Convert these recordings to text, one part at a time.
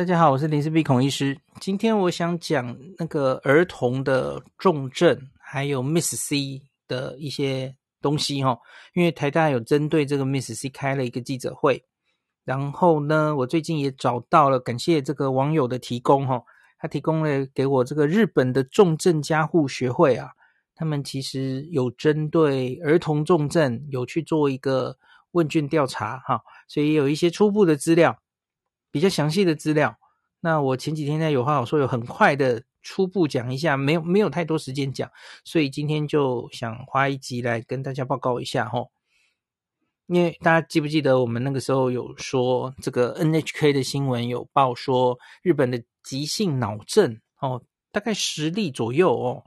大家好，我是林氏璧孔医师。今天我想讲那个儿童的重症，还有 Miss C 的一些东西哈。因为台大有针对这个 MIS-C 开了一个记者会，然后呢，我最近也找到了，感谢这个网友的提供哈，他提供了给我这个日本的重症加护学会啊，他们其实有针对儿童重症有去做一个问卷调查哈，所以有一些初步的资料。比较详细的资料，那我前几天在有话好说，有很快的初步讲一下，没有没有太多时间讲，所以今天就想花一集来跟大家报告一下齁。因为大家记不记得我们那个时候有说，这个 NHK 的新闻有报说，日本的急性脑症哦，大概十例左右哦，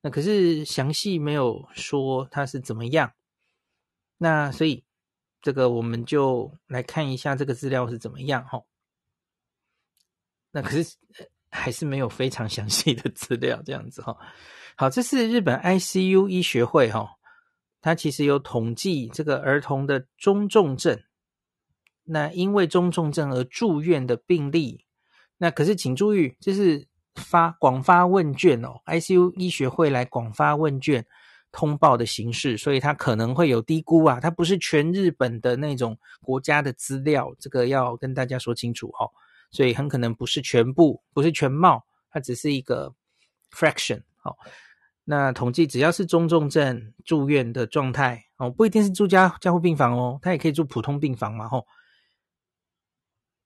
那可是详细没有说它是怎么样，那所以这个我们就来看一下这个资料是怎么样哦。那可是还是没有非常详细的资料，这样子哈。好，这是日本 ICU 医学会哈，它其实有统计这个儿童的中重症，那因为中重症而住院的病例。那可是请注意，这是发广发问卷哦，ICU 医学会来广发问卷通报的形式，所以它可能会有低估啊，它不是全日本的那种国家的资料，这个要跟大家说清楚哈。所以很可能不是全部，不是全貌，它只是一个 fraction。好，那统计只要是中重症住院的状态哦，不一定是住家加护病房哦，它也可以住普通病房嘛。吼，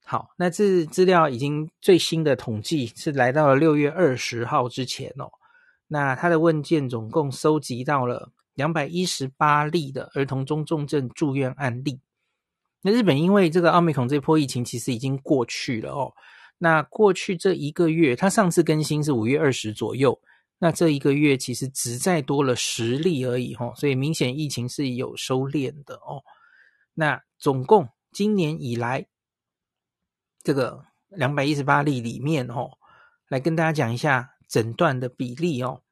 好，那这资料已经最新的统计是来到了六月二十号之前哦。那他的问卷总共收集到了两百一十八例的儿童中重症住院案例。那日本因为这个奥密克戎这波疫情其实已经过去了哦，那过去这一个月，它上次更新是五月二十左右，那这一个月其实只再多了十例而已哈，所以明显疫情是有收敛的哦。那总共今年以来，这个两百一十八例里面哦，来跟大家讲一下诊断的比例哦，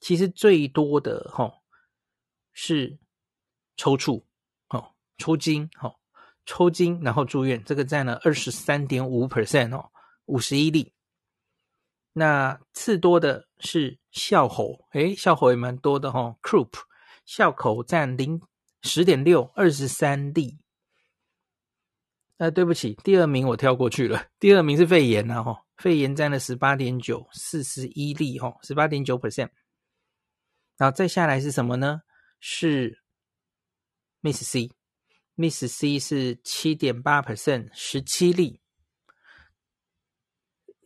其实最多的哈是抽搐哦，抽筋哦。抽筋，然后住院，这个占了二十三点五 percent 哦，五十一例。那次多的是笑吼，诶，笑吼也蛮多的哈、哦。croup 笑口占零十点六，二十三例。呃，对不起，第二名我跳过去了，第二名是肺炎呐哈，肺炎占了十八点九，四十一例哈，十八点九 percent。然后再下来是什么呢？是 miss C Miss C 是七点八 percent，十七例。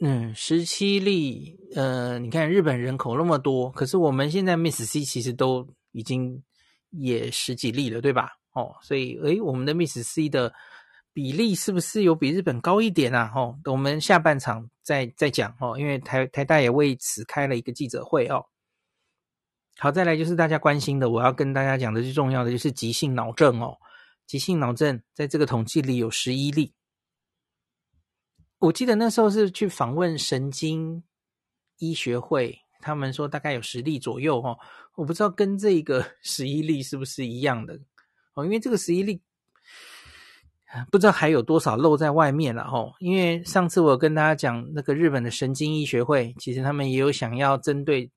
嗯，十七例。呃，你看日本人口那么多，可是我们现在 Miss C 其实都已经也十几例了，对吧？哦，所以诶，我们的 Miss C 的比例是不是有比日本高一点啊？哦，我们下半场再再讲哦，因为台台大也为此开了一个记者会哦。好，再来就是大家关心的，我要跟大家讲的最重要的就是急性脑症哦。急性脑症在这个统计里有十一例，我记得那时候是去访问神经医学会，他们说大概有十例左右哦，我不知道跟这个 十一例是不是一样的。哦，因为这个十一例不知道还有多少漏在外面了哦，因为上次我跟大家讲那个日本的神经医学会，其实他们也有想要针对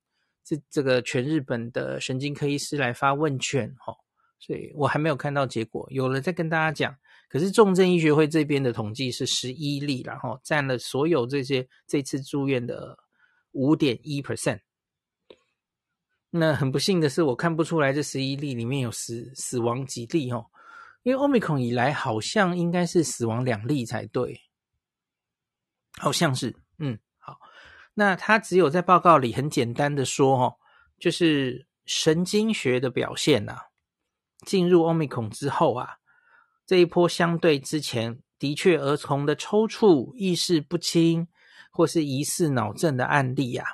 这这个全日本的神经科医师来发问卷哦。所以我还没有看到结果，有了再跟大家讲。可是重症医学会这边的统计是十一例，然后占了所有这些这次住院的五点一 percent。那很不幸的是，我看不出来这十一例里面有死死亡几例哦，因为 Omicron 以来好像应该是死亡两例才对，好像是，嗯，好。那他只有在报告里很简单的说哦，就是神经学的表现呐、啊。进入 Omicron 之后啊，这一波相对之前的确儿童的抽搐、意识不清或是疑似脑症的案例啊，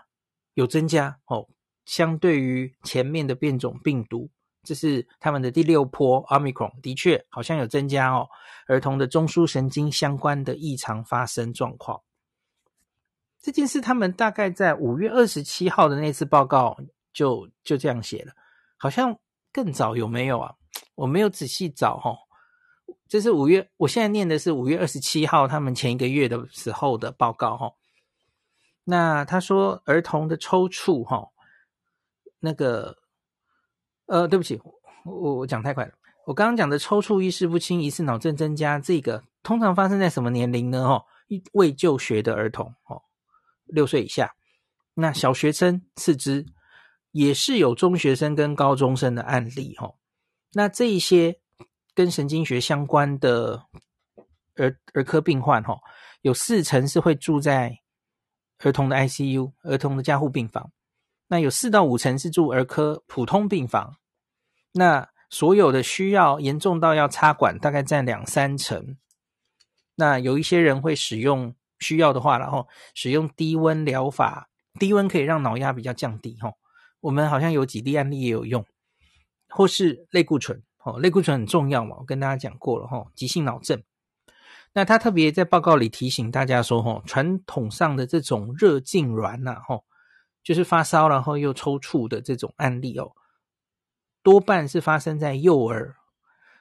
有增加哦。相对于前面的变种病毒，这是他们的第六波 Omicron，的确好像有增加哦。儿童的中枢神经相关的异常发生状况，这件事他们大概在五月二十七号的那次报告就就这样写了，好像。更早有没有啊？我没有仔细找哈。这是五月，我现在念的是五月二十七号，他们前一个月的时候的报告哈。那他说儿童的抽搐哈，那个呃，对不起，我我讲太快了。我刚刚讲的抽搐、意识不清、疑似脑震增加，这个通常发生在什么年龄呢？哈，未就学的儿童哦，六岁以下。那小学生次之，也是有中学生跟高中生的案例哈。那这一些跟神经学相关的儿儿科病患哈，有四成是会住在。儿童的 ICU，儿童的加护病房，那有四到五成是住儿科普通病房，那所有的需要严重到要插管，大概占两三成。那有一些人会使用需要的话，然后使用低温疗法，低温可以让脑压比较降低。哈，我们好像有几例案例也有用，或是类固醇，哦，类固醇很重要嘛，我跟大家讲过了，哈，急性脑症。那他特别在报告里提醒大家说，吼，传统上的这种热痉挛呐，吼，就是发烧然后又抽搐的这种案例哦，多半是发生在幼儿。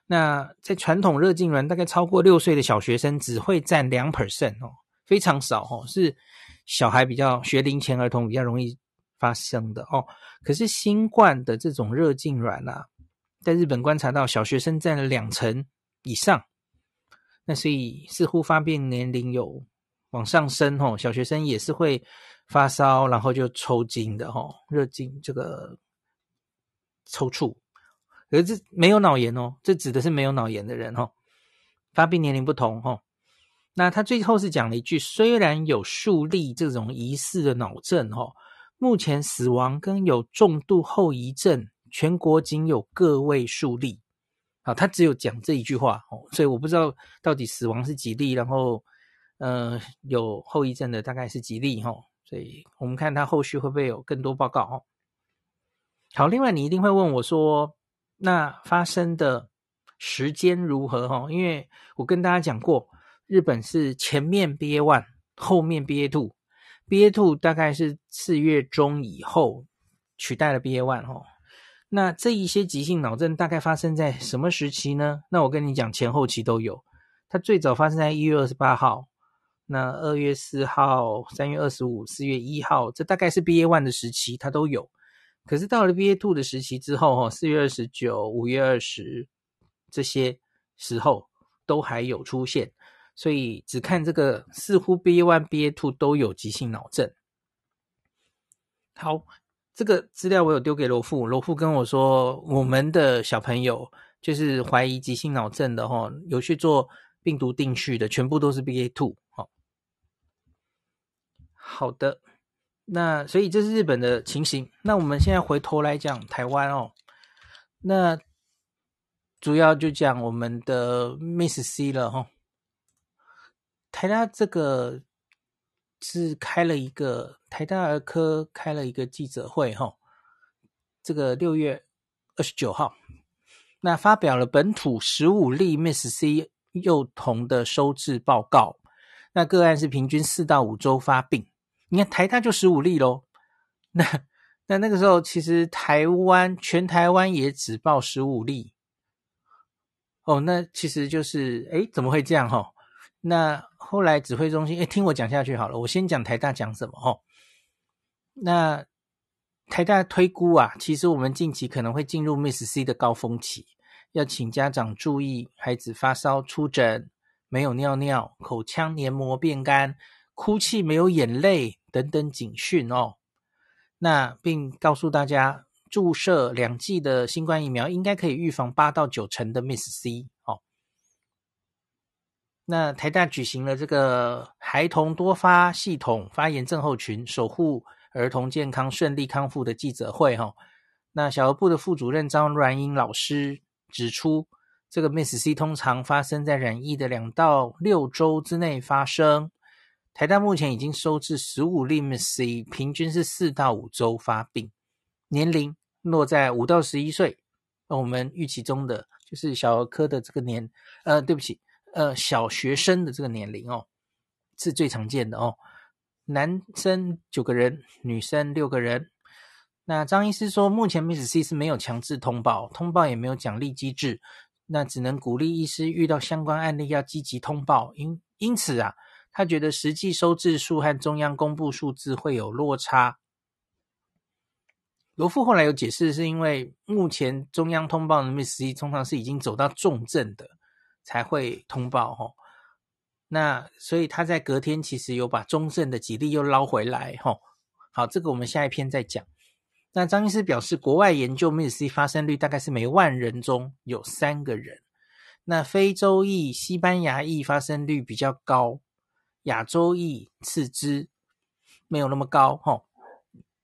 那在传统热痉挛，大概超过六岁的小学生只会占两 percent 哦，非常少哦，是小孩比较学龄前儿童比较容易发生的哦。可是新冠的这种热痉挛啊，在日本观察到小学生占了两成以上。那所以似乎发病年龄有往上升哦，小学生也是会发烧，然后就抽筋的吼，热痉这个抽搐，可是这没有脑炎哦，这指的是没有脑炎的人吼，发病年龄不同吼。那他最后是讲了一句，虽然有数例这种疑似的脑症吼，目前死亡跟有重度后遗症，全国仅有个位数例。好，他只有讲这一句话哦，所以我不知道到底死亡是几例，然后，呃，有后遗症的大概是几例哈，所以我们看他后续会不会有更多报告哦。好，另外你一定会问我说，那发生的时间如何哈？因为我跟大家讲过，日本是前面 BA one，后面 BA two，B A two 大概是四月中以后取代了 BA one 哈。那这一些急性脑症大概发生在什么时期呢？那我跟你讲，前后期都有。它最早发生在一月二十八号，那二月四号、三月二十五、四月一号，这大概是 BA one 的时期，它都有。可是到了 BA two 的时期之后，哈，四月二十九、五月二十这些时候都还有出现，所以只看这个，似乎 BA one、BA two 都有急性脑症。好。这个资料我有丢给罗富，罗富跟我说，我们的小朋友就是怀疑急性脑症的哈，有去做病毒定序的，全部都是 B A two。好，好的，那所以这是日本的情形。那我们现在回头来讲台湾哦，那主要就讲我们的 Miss C 了哈，台大这个。是开了一个台大儿科开了一个记者会哈，这个六月二十九号，那发表了本土十五例 Miss C 幼童的收治报告，那个案是平均四到五周发病，你看台大就十五例咯，那那那个时候其实台湾全台湾也只报十五例，哦，那其实就是诶怎么会这样哈？那后来指挥中心，哎，听我讲下去好了。我先讲台大讲什么哦。那台大推估啊，其实我们近期可能会进入 Miss C 的高峰期，要请家长注意孩子发烧、出疹、没有尿尿、口腔黏膜变干、哭泣没有眼泪等等警讯哦。那并告诉大家，注射两剂的新冠疫苗应该可以预防八到九成的 Miss C 哦。那台大举行了这个孩童多发系统发炎症候群，守护儿童健康顺利康复的记者会哈。那小儿部的副主任张阮英老师指出，这个 Miss C 通常发生在染疫的两到六周之内发生。台大目前已经收治十五例 MIS-C，平均是四到五周发病，年龄落在五到十一岁。那我们预期中的就是小儿科的这个年，呃，对不起。呃，小学生的这个年龄哦，是最常见的哦。男生九个人，女生六个人。那张医师说，目前 MIS-C 是没有强制通报，通报也没有奖励机制，那只能鼓励医师遇到相关案例要积极通报。因因此啊，他觉得实际收治数和中央公布数字会有落差。罗富后来有解释，是因为目前中央通报的 Miss C 通常是已经走到重症的才会通报哈。那所以他在隔天其实有把中盛的几例又捞回来哈。好，这个我们下一篇再讲。那张医师表示，国外研究 Miss 发生率大概是每万人中有三个人。那非洲裔、西班牙裔发生率比较高，亚洲裔次之，没有那么高哈。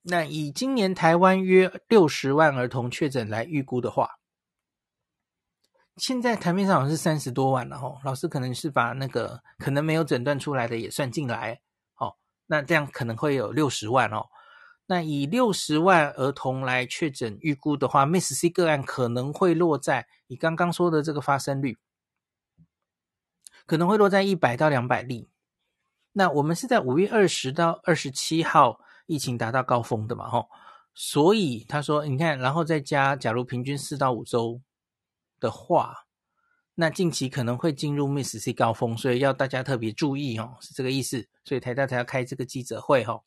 那以今年台湾约六十万儿童确诊来预估的话，现在台面上好像是三十多万了哈。老师可能是把那个可能没有诊断出来的也算进来，哦，那这样可能会有六十万哦。那以六十万儿童来确诊预估的话，Miss C 个案可能会落在你刚刚说的这个发生率，可能会落在一百到两百例。那我们是在五月二十到二十七号疫情达到高峰的嘛，吼，所以他说，你看，然后再加，假如平均四到五周的话，那近期可能会进入 Miss C 高峰，所以要大家特别注意，哦，是这个意思。所以台大才要开这个记者会，吼。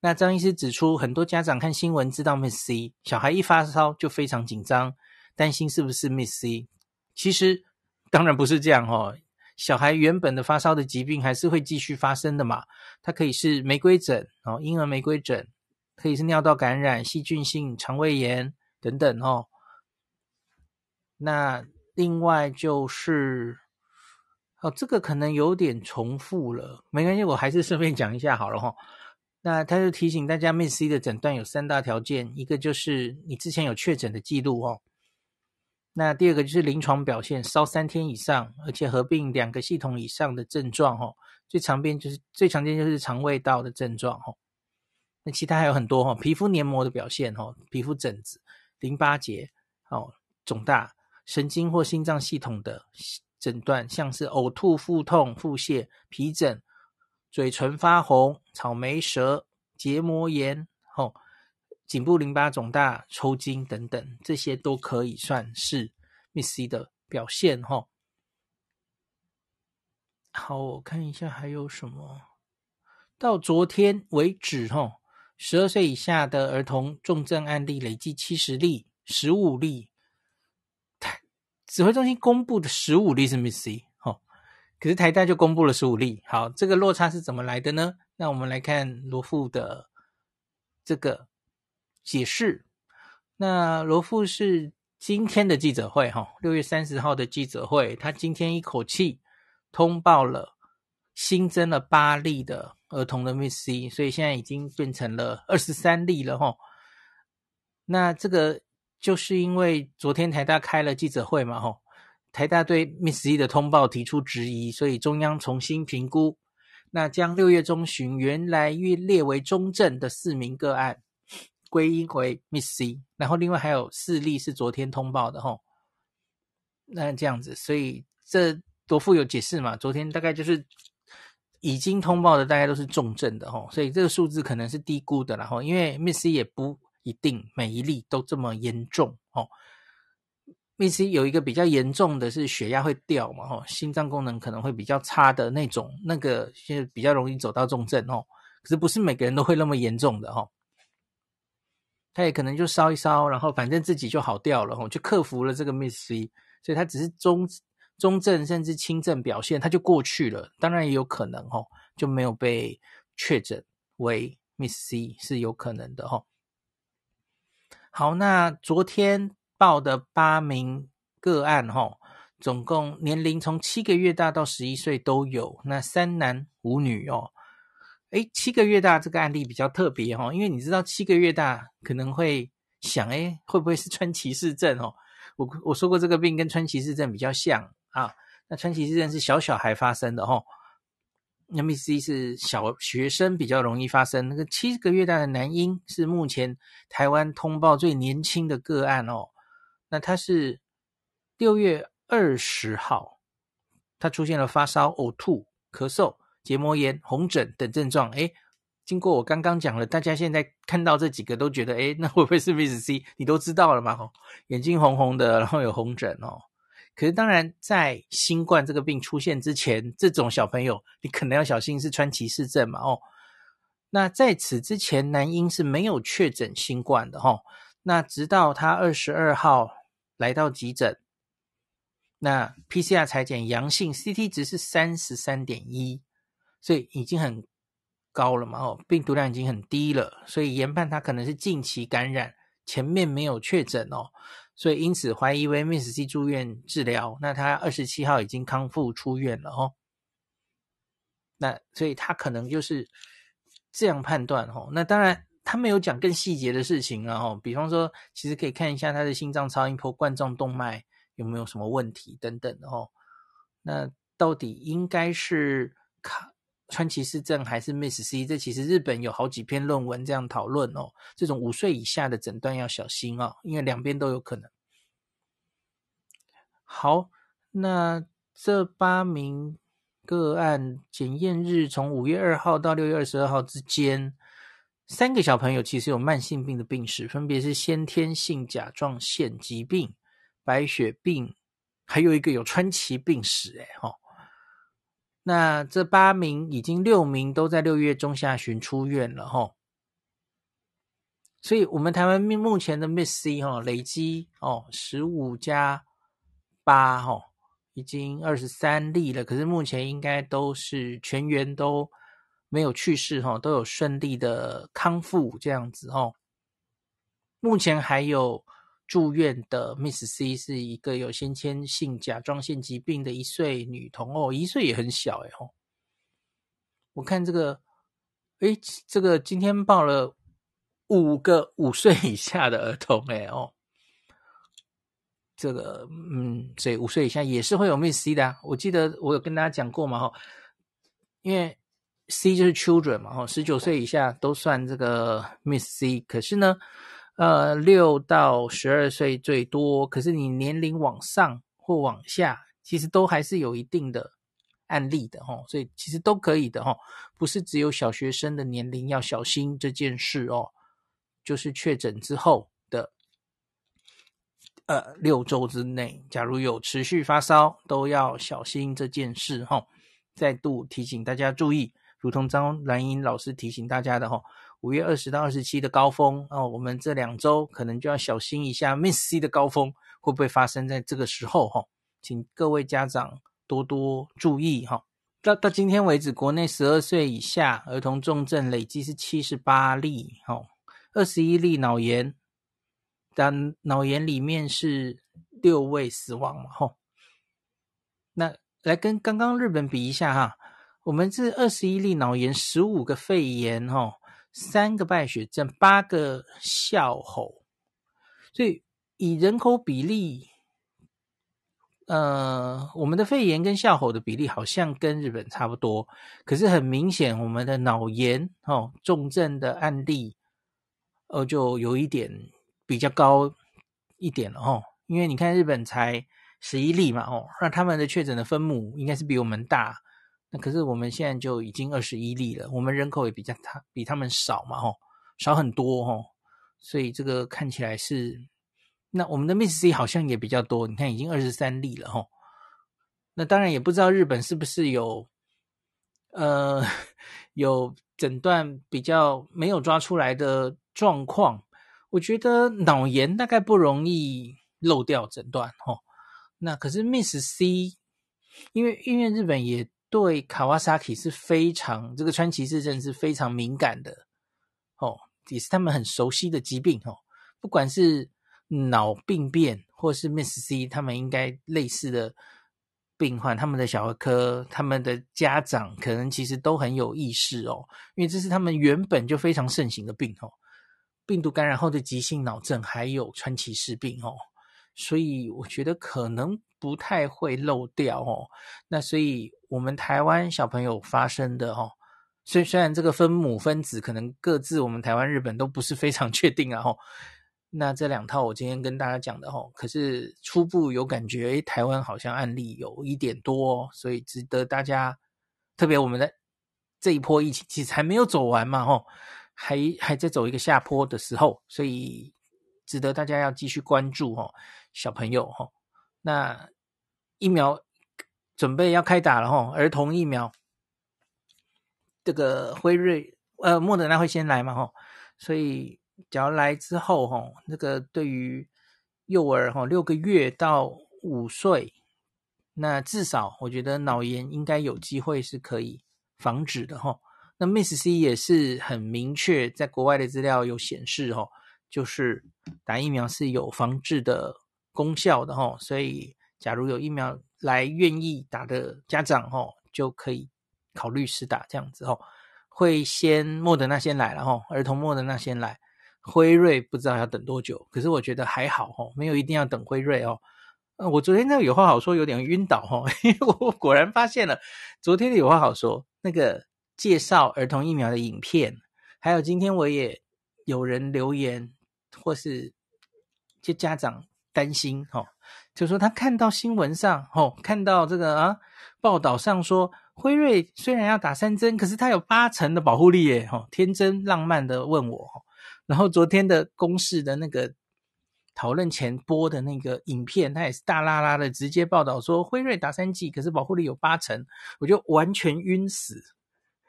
那张医师指出，很多家长看新闻知道 Miss C，小孩一发烧就非常紧张，担心是不是 Miss C。其实当然不是这样哦，小孩原本的发烧的疾病还是会继续发生的嘛。它可以是玫瑰疹哦，婴儿玫瑰疹，可以是尿道感染、细菌性肠胃炎等等哦。那另外就是哦，这个可能有点重复了，没关系，我还是顺便讲一下好了哈。那他就提醒大家，MIS-C 的诊断有三大条件，一个就是你之前有确诊的记录哦。那第二个就是临床表现，烧三天以上，而且合并两个系统以上的症状哦。最常见就是最常见就是肠胃道的症状哦。那其他还有很多哦，皮肤黏膜的表现哦，皮肤疹子、淋巴结哦肿大、神经或心脏系统的诊断，像是呕吐、腹痛、腹泻、皮疹。嘴唇发红、草莓舌、结膜炎、吼、颈部淋巴肿大、抽筋等等，这些都可以算是 Miss C 的表现，吼。好，我看一下还有什么。到昨天为止，吼，十二岁以下的儿童重症案例累计七十例，十五例。指挥中心公布的十五例是 Miss C。可是台大就公布了十五例，好，这个落差是怎么来的呢？那我们来看罗富的这个解释。那罗富是今天的记者会，哈，六月三十号的记者会，他今天一口气通报了新增了八例的儿童的 Miss C，所以现在已经变成了二十三例了，哈。那这个就是因为昨天台大开了记者会嘛，吼。台大对 Miss C 的通报提出质疑，所以中央重新评估，那将六月中旬原来预列为中症的四名个案归因为 Miss C，然后另外还有四例是昨天通报的吼。那这样子，所以这多富有解释嘛？昨天大概就是已经通报的大概都是重症的吼，所以这个数字可能是低估的，然后因为 Miss C 也不一定每一例都这么严重哦。Miss 有一个比较严重的是血压会掉嘛，哦，心脏功能可能会比较差的那种，那个现在比较容易走到重症哦。可是不是每个人都会那么严重的哦，他也可能就烧一烧，然后反正自己就好掉了吼，就克服了这个 Miss C，所以他只是中中症甚至轻症表现，他就过去了。当然也有可能哦，就没有被确诊为 Miss C 是有可能的吼。好，那昨天。报的八名个案，哈，总共年龄从七个月大到十一岁都有，那三男五女哦。诶，七个月大这个案例比较特别哦，因为你知道七个月大可能会想，诶，会不会是 川崎氏症哦？我我说过这个病跟川崎氏症比较像啊，那川崎氏症是小小孩发生的吼。那 Miss C 是小学生比较容易发生，那个七个月大的男婴是目前台湾通报最年轻的个案哦。那他是六月二十号，他出现了发烧、呕吐、咳嗽、结膜炎、红疹等症状。诶，经过我刚刚讲了，大家现在看到这几个都觉得，诶，那会不会是 Miss C？你都知道了嘛？吼，眼睛红红的，然后有红疹哦。可是当然，在新冠这个病出现之前，这种小朋友你可能要小心是川崎氏症嘛，哦。那在此之前，男婴是没有确诊新冠的，哦。那直到他二十二号来到急诊，那 PCR 裁剪阳性，CT 值是三十三点一，所以已经很高了嘛，哦，病毒量已经很低了，所以研判他可能是近期感染，前面没有确诊哦，所以因此怀疑为 Miss C 住院治疗。那他二十七号已经康复出院了哦，那所以他可能就是这样判断哦。那当然。他没有讲更细节的事情啊，哦，比方说，其实可以看一下他的心脏超音波、冠状动脉有没有什么问题等等的吼。那到底应该是卡川崎氏症还是 Miss C？这其实日本有好几篇论文这样讨论哦。这种五岁以下的诊断要小心哦，因为两边都有可能。好，那这八名个案检验日从五月二号到六月二十二号之间。三个小朋友其实有慢性病的病史，分别是先天性甲状腺疾病、白血病，还有一个有川崎病史。哎，哈，那这八名已经六名都在六月中下旬出院了，哈。所以，我们台湾目前的 Miss C 哈累积哦十五加八哈，已经二十三例了。可是目前应该都是全员都。没有去世哈，都有顺利的康复这样子哦。目前还有住院的 Miss C 是一个有先天性甲状腺疾病的一岁女童哦，一岁也很小哎哦。我看这个，诶，这个今天报了五个五岁以下的儿童哎哦。这个嗯，所以五岁以下也是会有 Miss C 的。我记得我有跟大家讲过嘛哈，因为。C 就是 children 嘛，哈，十九岁以下都算这个 Miss C。可是呢，呃，六到十二岁最多。可是你年龄往上或往下，其实都还是有一定的案例的，哈。所以其实都可以的，哈。不是只有小学生的年龄要小心这件事哦。就是确诊之后的，呃，六周之内，假如有持续发烧，都要小心这件事，哈。再度提醒大家注意。如同张兰英老师提醒大家的哈，五月二十到二十七的高峰哦，我们这两周可能就要小心一下，Miss C 的高峰会不会发生在这个时候哈？请各位家长多多注意哈。到到今天为止，国内十二岁以下儿童重症累计是七十八例哈，二十一例脑炎，但脑炎里面是六位死亡嘛哈。那来跟刚刚日本比一下哈。我们是二十一例脑炎，十五个肺炎，哈，三个败血症，八个哮吼，所以以人口比例，呃，我们的肺炎跟哮吼的比例好像跟日本差不多，可是很明显，我们的脑炎，哦，重症的案例，呃，就有一点比较高一点了，哦，因为你看日本才十一例嘛，哦，那他们的确诊的分母应该是比我们大。那可是我们现在就已经二十一例了，我们人口也比较他比他们少嘛，吼，少很多，吼，所以这个看起来是，那我们的 Miss C 好像也比较多，你看已经二十三例了，吼，那当然也不知道日本是不是有，呃，有诊断比较没有抓出来的状况，我觉得脑炎大概不容易漏掉诊断，吼，那可是 Miss C，因为因为日本也。对卡瓦萨奇是非常这个川崎氏症是非常敏感的哦，也是他们很熟悉的疾病哦。不管是脑病变或是 Miss C，他们应该类似的病患，他们的小儿科、他们的家长可能其实都很有意识哦，因为这是他们原本就非常盛行的病哦，病毒感染后的急性脑症还有川崎氏病哦，所以我觉得可能不太会漏掉哦。那所以。我们台湾小朋友发生的哦，虽虽然这个分母分子可能各自我们台湾日本都不是非常 确定啊吼，那这两套我今天跟大家讲的吼，可是初步有感觉，诶，台湾好像案例有一点多，哦所以值得大家，特别我们的这一波疫情其实还没有走完嘛吼，还还在走一个下坡的时候，所以值得大家要继续关注吼，小朋友吼，那。疫苗准备要开打了哈，儿童疫苗，这个辉瑞呃莫德纳会先来嘛哈，所以只要来之后哈，那个对于幼儿哈六个月到五岁，那至少我觉得脑炎应该有机会是可以防止的哈。那 Miss C 也是很明确，在国外的资料有显示，吼，就是打疫苗是有防治的功效的，吼，所以假如有疫苗来愿意打的家长，吼，就可以考虑试打这样子，吼，会先莫德纳先来了，吼，儿童莫德纳先来，辉瑞不知道要等多久，可是我觉得还好，吼，没有一定要等辉瑞哦。呃，我昨天那个有话好说有点晕倒，吼，因为我果然发现了昨天的有话好说那个。介绍儿童疫苗的影片，还有今天我也有人留言，或是就家长担心哦，就说他看到新闻上哦，看到这个啊报道上说辉瑞虽然要打三针，可是他有八成的保护力耶，哦，天真浪漫的问我，然后昨天的公视的那个讨论前播的那个影片，他也是大拉拉的直接报道说辉瑞打三剂，可是保护力有八成，我就完全晕死。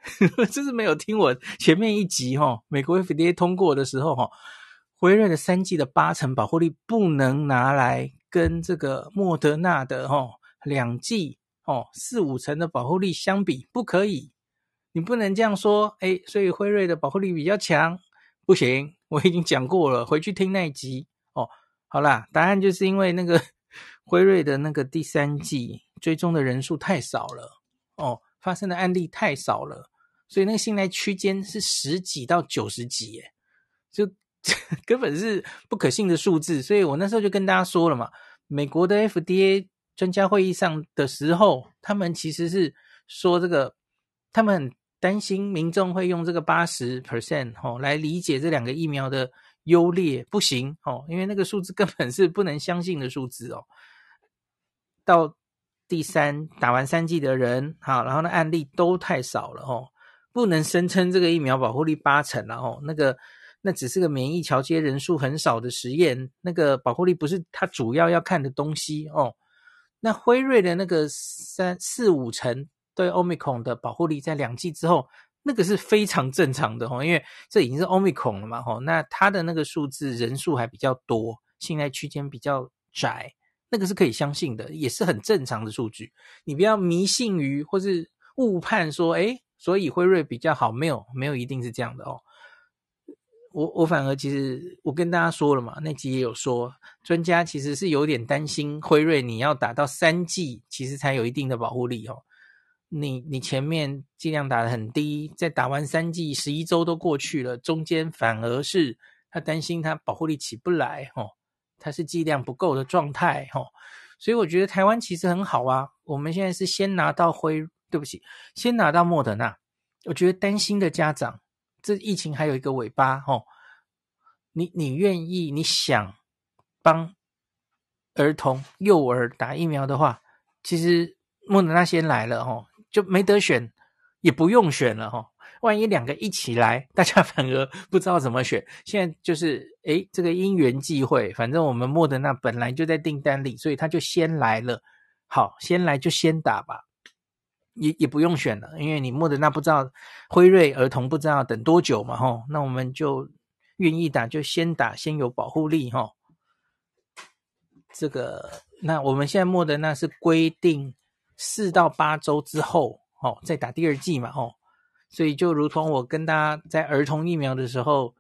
就是没有听我前面一集哈，美国 FDA 通过的时候哈，辉瑞的三剂的八成保护力不能拿来跟这个莫德纳的哦两剂哦四五成的保护力相比，不可以，你不能这样说，哎，所以辉瑞的保护力比较强，不行，我已经讲过了，回去听那一集哦。好啦，答案就是因为那个 辉瑞的那个第三剂追踪的人数太少了哦。发生的案例太少了，所以那个信赖区间是十几到九十几，耶，就 根本是不可信的数字。所以我那时候就跟大家说了嘛，美国的 FDA 专家会议上的时候，他们其实是说这个，他们很担心民众会用这个八十 percent 哦来理解这两个疫苗的优劣，不行哦，因为那个数字根本是不能相信的数字哦，到。第三，打完三剂的人，好，然后呢，案例都太少了哦，不能声称这个疫苗保护力八成了哦，那个那只是个免疫桥接人数很少的实验，那个保护力不是它主要要看的东西哦。那辉瑞的那个三四五成对 Omicron 的保护力，在两剂之后，那个是非常正常的哦，因为这已经是 Omicron 了嘛，哦，那它的那个数字人数还比较多，信赖区间比较窄。那个是可以相信的，也是很正常的数据。你不要迷信于或是误判说，诶，所以辉瑞比较好，没有，没有一定是这样的哦。我我反而其实我跟大家说了嘛，那集也有说，专家其实是有点担心辉瑞，你要打到三剂，其实才有一定的保护力哦。你你前面剂量打得很低，在打完三剂十一周都过去了，中间反而是他担心他保护力起不来哦。他是剂量不够的状态，哦，所以我觉得台湾其实很好啊。我们现在是先拿到辉，对不起，先拿到莫德纳。我觉得担心的家长，这疫情还有一个尾巴，吼，你你愿意，你想帮儿童、幼儿打疫苗的话，其实莫德纳先来了，吼，就没得选，也不用选了，吼。万一两个一起来，大家反而不知道怎么选。现在就是，诶，这个因缘际会，反正我们莫德纳本来就在订单里，所以他就先来了。好，先来就先打吧，也也不用选了，因为你莫德纳不知道，辉瑞儿童不知道等多久嘛，吼，那我们就愿意打就先打，先有保护力，吼。这个，那我们现在莫德纳是规定四到八周之后，哦，再打第二剂嘛，吼。所以就如同我跟大家在儿童疫苗的时候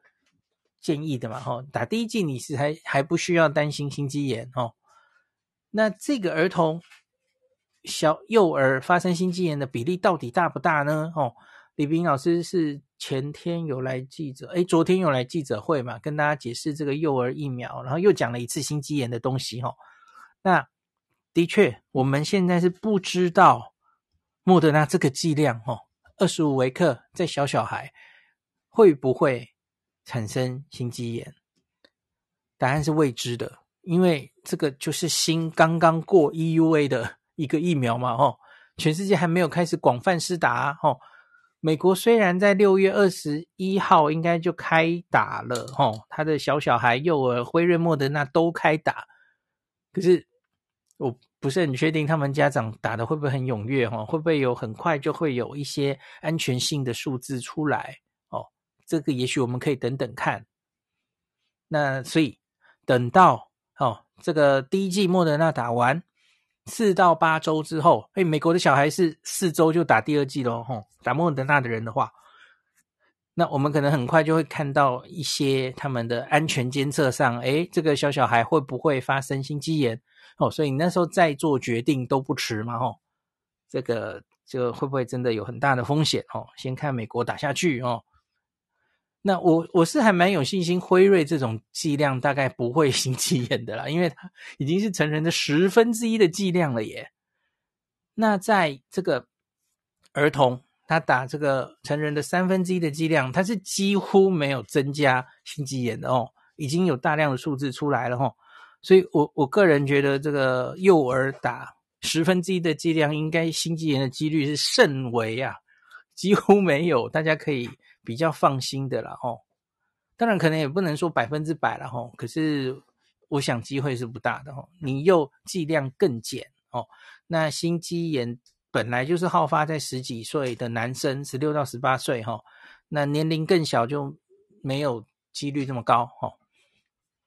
建议的嘛，吼，打第一剂你是还还不需要担心心肌炎，哦。那这个儿童小幼儿发生心肌炎的比例到底大不大呢？哦，李斌老师是前天有来记者，诶，昨天有来记者会嘛，跟大家解释这个幼儿疫苗，然后又讲了一次心肌炎的东西，哦。那的确，我们现在是不知道莫德纳这个剂量，哦。二十五微克在小小孩会不会产生心肌炎？答案是未知的，因为这个就是新刚刚过 EUA 的一个疫苗嘛，吼，全世界还没有开始广泛施打，吼。美国虽然在六月二十一号应该就开打了，吼，他的小小孩、幼儿、辉瑞、莫德纳都开打，可是我不是很确定他们家长打的会不会很踊跃哦，会不会有很快就会有一些安全性的数字出来哦？这个也许我们可以等等看。那所以等到哦，这个第一剂莫德纳打完四到八周之后，哎，美国的小孩是四周就打第二剂咯。吼、打莫德纳的人的话。那我们可能很快就会看到一些他们的安全监测上，诶，这个小小孩会不会发生心肌炎？哦，所以你那时候再做决定都不迟嘛，吼，这个这个会不会真的有很大的风险？哦，先看美国打下去哦。那我我是还蛮有信心，辉瑞这种剂量大概不会心肌炎的啦，因为它已经是成人的十分之一的剂量了耶。那在这个儿童。他打这个成人的三分之一的剂量，他是几乎没有增加心肌炎的哦，已经有大量的数字出来了哦，所以我我个人觉得这个幼儿打十分之一的剂量，应该心肌炎的几率是甚微啊，几乎没有，大家可以比较放心的了哦。当然可能也不能说百分之百了哦，可是我想机会是不大的哦。你又剂量更减哦，那心肌炎。本来就是好发在十几岁的男生，十六到十八岁哈，那年龄更小就没有几率这么高哈。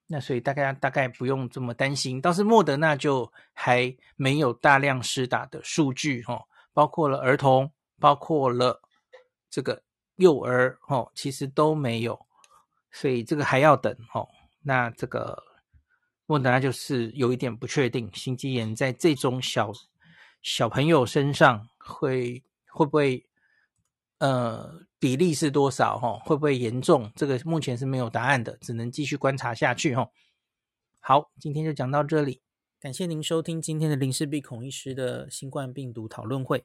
那所以大概大概不用这么担心。倒是莫德纳就还没有大量施打的数据哈，包括了儿童，包括了这个幼儿哦，其实都没有，所以这个还要等哦。那这个莫德纳就是有一点不确定，心肌炎在这种小。小朋友身上会会不会呃比例是多少哈？会不会严重？这个目前是没有答案的，只能继续观察下去哈。好，今天就讲到这里，感谢您收听今天的林氏璧孔医师的新冠病毒讨论会。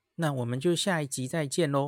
那我们就下一集再见喽。